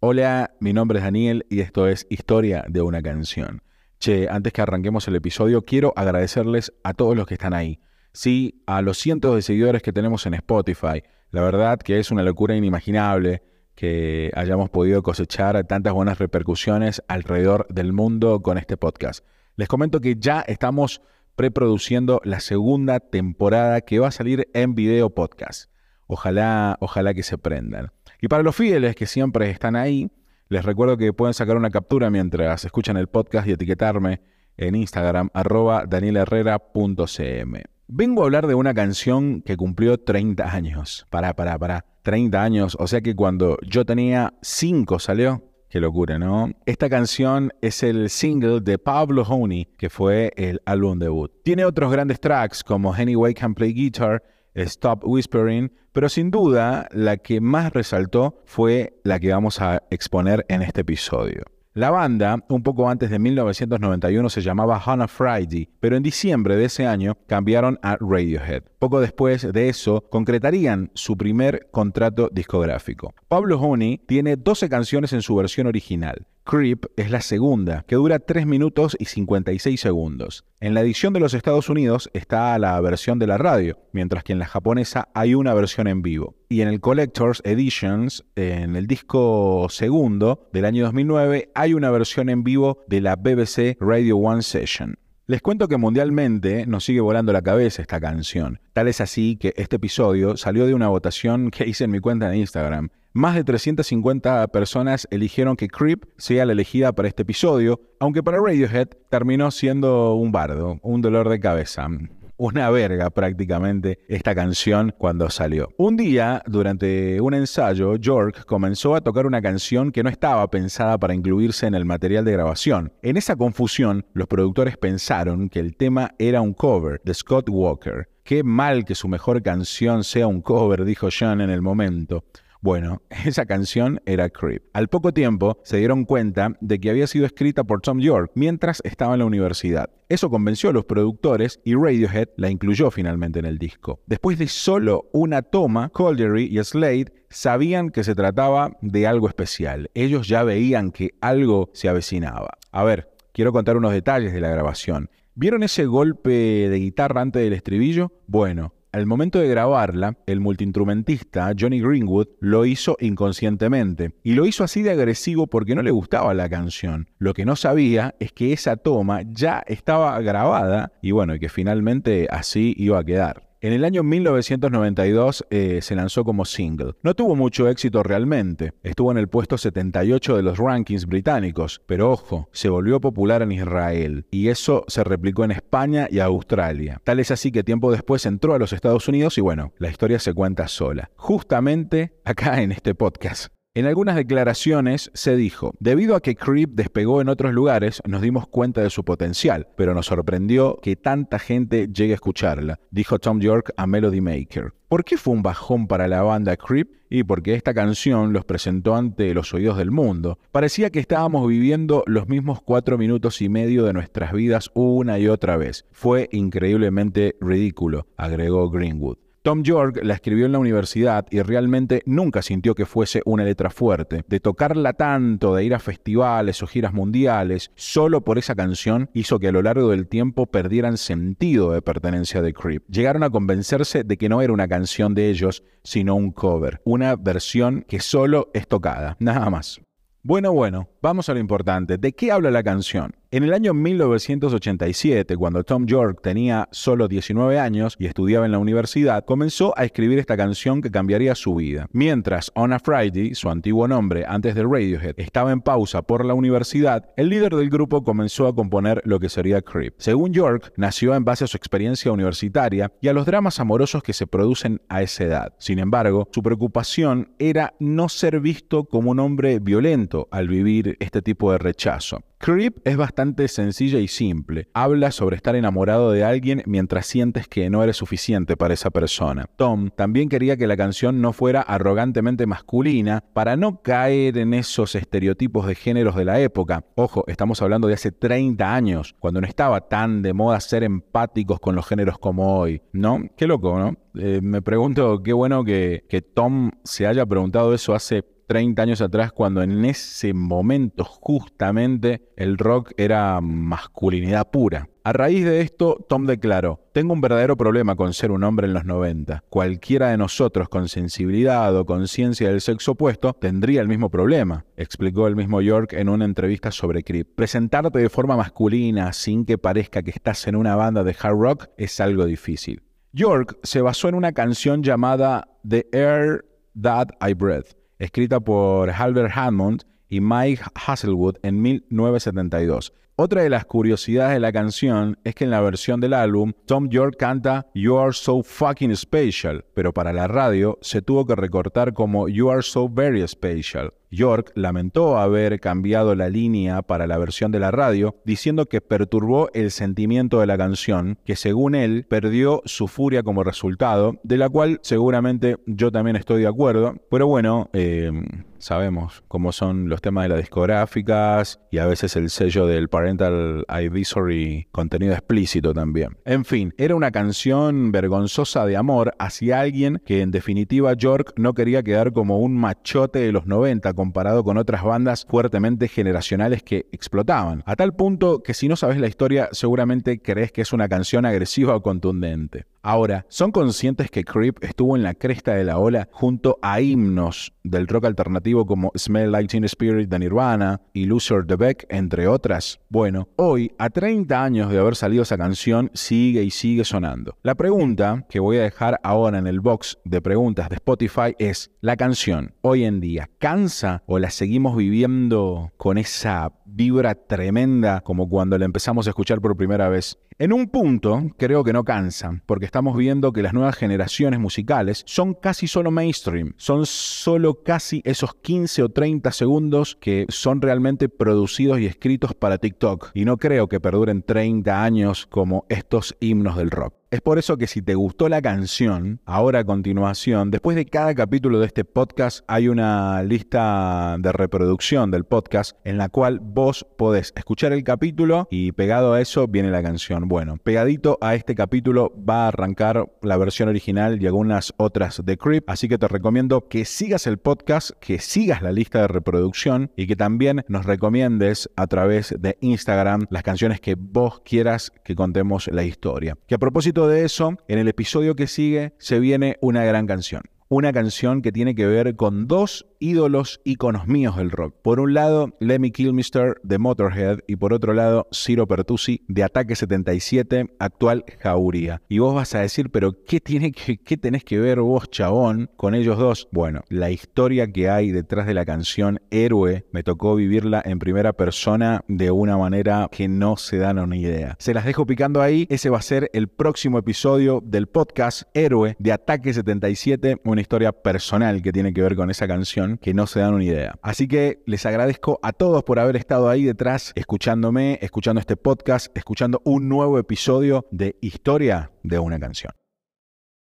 Hola, mi nombre es Daniel y esto es Historia de una canción. Che, antes que arranquemos el episodio, quiero agradecerles a todos los que están ahí. Sí, a los cientos de seguidores que tenemos en Spotify. La verdad que es una locura inimaginable que hayamos podido cosechar tantas buenas repercusiones alrededor del mundo con este podcast. Les comento que ya estamos preproduciendo la segunda temporada que va a salir en video podcast. Ojalá, ojalá que se prendan. Y para los fieles que siempre están ahí, les recuerdo que pueden sacar una captura mientras escuchan el podcast y etiquetarme en Instagram, arroba danielherrera.cm. Vengo a hablar de una canción que cumplió 30 años. Pará, pará, pará. 30 años, o sea que cuando yo tenía 5 salió. Qué locura, ¿no? Esta canción es el single de Pablo Honey, que fue el álbum debut. Tiene otros grandes tracks como Anyway Can Play Guitar Stop Whispering, pero sin duda la que más resaltó fue la que vamos a exponer en este episodio. La banda, un poco antes de 1991, se llamaba Hannah Friday, pero en diciembre de ese año cambiaron a Radiohead. Poco después de eso, concretarían su primer contrato discográfico. Pablo Honey tiene 12 canciones en su versión original. Creep es la segunda, que dura 3 minutos y 56 segundos. En la edición de los Estados Unidos está la versión de la radio, mientras que en la japonesa hay una versión en vivo. Y en el Collector's Editions, en el disco segundo del año 2009, hay una versión en vivo de la BBC Radio One Session. Les cuento que mundialmente nos sigue volando la cabeza esta canción. Tal es así que este episodio salió de una votación que hice en mi cuenta de Instagram. Más de 350 personas eligieron que Creep sea la elegida para este episodio, aunque para Radiohead terminó siendo un bardo, un dolor de cabeza una verga prácticamente esta canción cuando salió. Un día, durante un ensayo, York comenzó a tocar una canción que no estaba pensada para incluirse en el material de grabación. En esa confusión, los productores pensaron que el tema era un cover de Scott Walker. Qué mal que su mejor canción sea un cover, dijo John en el momento. Bueno, esa canción era Creep. Al poco tiempo se dieron cuenta de que había sido escrita por Tom York mientras estaba en la universidad. Eso convenció a los productores y Radiohead la incluyó finalmente en el disco. Después de solo una toma, Coldery y Slade sabían que se trataba de algo especial. Ellos ya veían que algo se avecinaba. A ver, quiero contar unos detalles de la grabación. ¿Vieron ese golpe de guitarra antes del estribillo? Bueno, al momento de grabarla, el multiinstrumentista Johnny Greenwood lo hizo inconscientemente y lo hizo así de agresivo porque no le gustaba la canción. Lo que no sabía es que esa toma ya estaba grabada y bueno, y que finalmente así iba a quedar. En el año 1992 eh, se lanzó como single. No tuvo mucho éxito realmente. Estuvo en el puesto 78 de los rankings británicos, pero ojo, se volvió popular en Israel y eso se replicó en España y Australia. Tal es así que tiempo después entró a los Estados Unidos y bueno, la historia se cuenta sola. Justamente acá en este podcast. En algunas declaraciones se dijo, debido a que Creep despegó en otros lugares, nos dimos cuenta de su potencial, pero nos sorprendió que tanta gente llegue a escucharla, dijo Tom York a Melody Maker. ¿Por qué fue un bajón para la banda Creep? Y porque esta canción los presentó ante los oídos del mundo. Parecía que estábamos viviendo los mismos cuatro minutos y medio de nuestras vidas una y otra vez. Fue increíblemente ridículo, agregó Greenwood. Tom York la escribió en la universidad y realmente nunca sintió que fuese una letra fuerte. De tocarla tanto, de ir a festivales o giras mundiales, solo por esa canción hizo que a lo largo del tiempo perdieran sentido de pertenencia de Creep. Llegaron a convencerse de que no era una canción de ellos, sino un cover, una versión que solo es tocada, nada más. Bueno, bueno, vamos a lo importante. ¿De qué habla la canción? En el año 1987, cuando Tom York tenía solo 19 años y estudiaba en la universidad, comenzó a escribir esta canción que cambiaría su vida. Mientras On a Friday, su antiguo nombre antes de Radiohead, estaba en pausa por la universidad, el líder del grupo comenzó a componer lo que sería Creep. Según York, nació en base a su experiencia universitaria y a los dramas amorosos que se producen a esa edad. Sin embargo, su preocupación era no ser visto como un hombre violento al vivir este tipo de rechazo. Creep es bastante sencilla y simple. Habla sobre estar enamorado de alguien mientras sientes que no eres suficiente para esa persona. Tom también quería que la canción no fuera arrogantemente masculina para no caer en esos estereotipos de géneros de la época. Ojo, estamos hablando de hace 30 años, cuando no estaba tan de moda ser empáticos con los géneros como hoy, ¿no? Qué loco, ¿no? Eh, me pregunto, qué bueno que, que Tom se haya preguntado eso hace 30 años atrás, cuando en ese momento justamente el rock era masculinidad pura. A raíz de esto, Tom declaró, tengo un verdadero problema con ser un hombre en los 90. Cualquiera de nosotros con sensibilidad o conciencia del sexo opuesto tendría el mismo problema, explicó el mismo York en una entrevista sobre Creep. Presentarte de forma masculina sin que parezca que estás en una banda de hard rock es algo difícil. York se basó en una canción llamada The Air That I Breathe, escrita por Albert Hammond y Mike Hasselwood en 1972. Otra de las curiosidades de la canción es que en la versión del álbum, Tom York canta You Are So Fucking Special, pero para la radio se tuvo que recortar como You Are So Very Special. York lamentó haber cambiado la línea para la versión de la radio, diciendo que perturbó el sentimiento de la canción, que según él perdió su furia como resultado, de la cual seguramente yo también estoy de acuerdo, pero bueno, eh, sabemos cómo son los temas de las discográficas y a veces el sello del Parental Advisory contenido explícito también. En fin, era una canción vergonzosa de amor hacia alguien que en definitiva York no quería quedar como un machote de los 90 comparado con otras bandas fuertemente generacionales que explotaban. A tal punto que si no sabes la historia seguramente crees que es una canción agresiva o contundente. Ahora, ¿son conscientes que Creep estuvo en la cresta de la ola junto a himnos del rock alternativo como Smell Like Teen Spirit de Nirvana y Loser the Beck, entre otras? Bueno, hoy, a 30 años de haber salido esa canción, sigue y sigue sonando. La pregunta que voy a dejar ahora en el box de preguntas de Spotify es, ¿la canción hoy en día cansa o la seguimos viviendo con esa vibra tremenda como cuando la empezamos a escuchar por primera vez? En un punto, creo que no cansan, porque estamos viendo que las nuevas generaciones musicales son casi solo mainstream, son solo casi esos 15 o 30 segundos que son realmente producidos y escritos para TikTok, y no creo que perduren 30 años como estos himnos del rock. Es por eso que si te gustó la canción, ahora a continuación, después de cada capítulo de este podcast hay una lista de reproducción del podcast en la cual vos podés escuchar el capítulo y pegado a eso viene la canción. Bueno, pegadito a este capítulo va a arrancar la versión original y algunas otras de Creep, así que te recomiendo que sigas el podcast, que sigas la lista de reproducción y que también nos recomiendes a través de Instagram las canciones que vos quieras que contemos la historia. Que a propósito de eso, en el episodio que sigue se viene una gran canción. Una canción que tiene que ver con dos ídolos íconos míos del rock. Por un lado, Lemmy Kilmister de Motorhead y por otro lado, Ciro Pertusi de Ataque 77, actual Jauría. Y vos vas a decir, pero ¿qué, tiene que, ¿qué tenés que ver vos, chabón, con ellos dos? Bueno, la historia que hay detrás de la canción Héroe me tocó vivirla en primera persona de una manera que no se dan una idea. Se las dejo picando ahí, ese va a ser el próximo episodio del podcast Héroe de Ataque 77, una historia personal que tiene que ver con esa canción que no se dan una idea. Así que les agradezco a todos por haber estado ahí detrás, escuchándome, escuchando este podcast, escuchando un nuevo episodio de Historia de una canción.